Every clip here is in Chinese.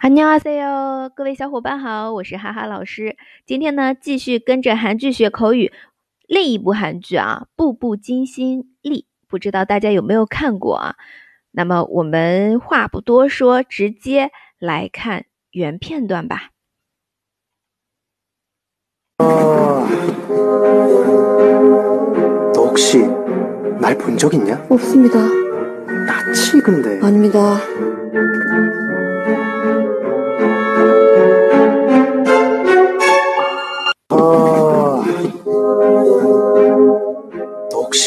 哈尼阿塞哟，各位小伙伴好，我是哈哈老师。今天呢，继续跟着韩剧学口语。另一部韩剧啊，《步步惊心丽》，不知道大家有没有看过啊？那么我们话不多说，直接来看原片段吧。아, 너 혹시 날 본 적 있냐? 없습니다. 나치 근데 아닙니다.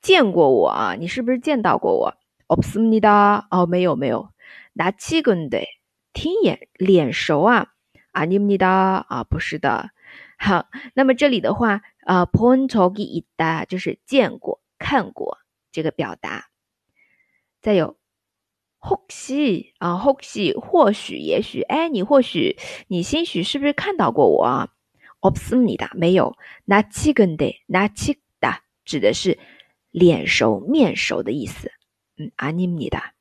见过我啊？你是不是见到过我？없습니다哦，没有没有。나치근데听眼脸熟啊？아닙니다啊，不是的。好，那么这里的话。啊본적이있다就是见过、看过这个表达。再有혹시啊，혹시或许、也许，哎，你或许、你兴许是不是看到过我啊？없습니다没有。나치근데나치다指的是 脸熟、面熟的意思。嗯，아닙니다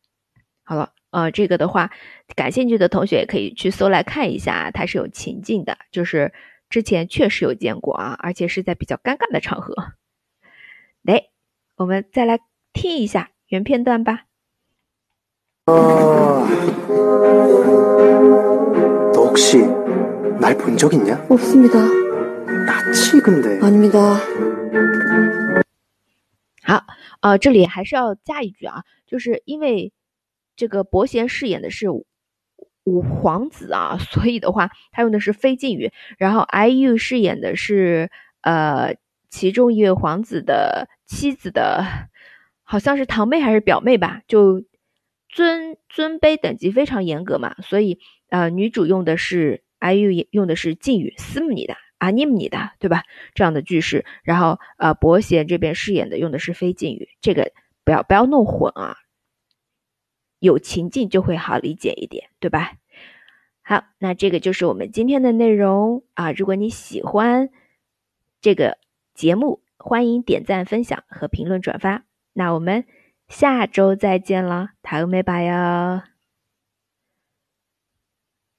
好了，呃，这个的话，感兴趣的同学也可以去搜来看一下，它是有情境的，就是。之前确实有见过啊，而且是在比较尴尬的场合。来，我们再来听一下原片段吧。아, 너 혹시 날 본 적 있냐? 없습니다. 나치 근데 아닙니다. 好，呃，这里还是要加一句啊，就是因为这个伯贤饰演的是。五皇子啊，所以的话，他用的是非敬语。然后，IU 饰演的是呃其中一位皇子的妻子的，好像是堂妹还是表妹吧，就尊尊卑等级非常严格嘛。所以，呃，女主用的是 IU 用的是敬语斯姆尼的阿尼姆尼的，对吧？这样的句式。然后，呃，伯贤这边饰演的用的是非敬语，这个不要不要弄混啊。有情境就会好理解一点，对吧？好，那这个就是我们今天的内容啊。如果你喜欢这个节目，欢迎点赞、分享和评论转发。那我们下周再见了，塔欧美巴哟。